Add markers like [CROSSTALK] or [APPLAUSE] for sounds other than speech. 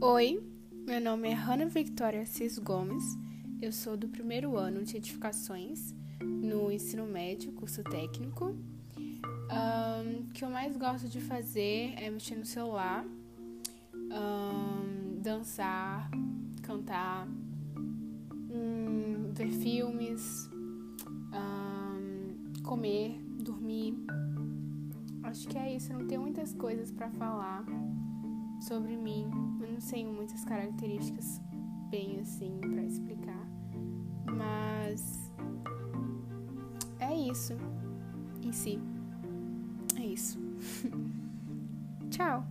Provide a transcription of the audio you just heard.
Oi, meu nome é Hanna Victoria Cis Gomes, eu sou do primeiro ano de edificações no ensino médio, curso técnico. Um, o que eu mais gosto de fazer é mexer no celular, um, dançar, cantar, um, ver filmes, comer, dormir. Acho que é isso, não tenho muitas coisas para falar sobre mim. Eu não tenho muitas características bem assim para explicar. Mas é isso em si. É isso. [LAUGHS] Tchau.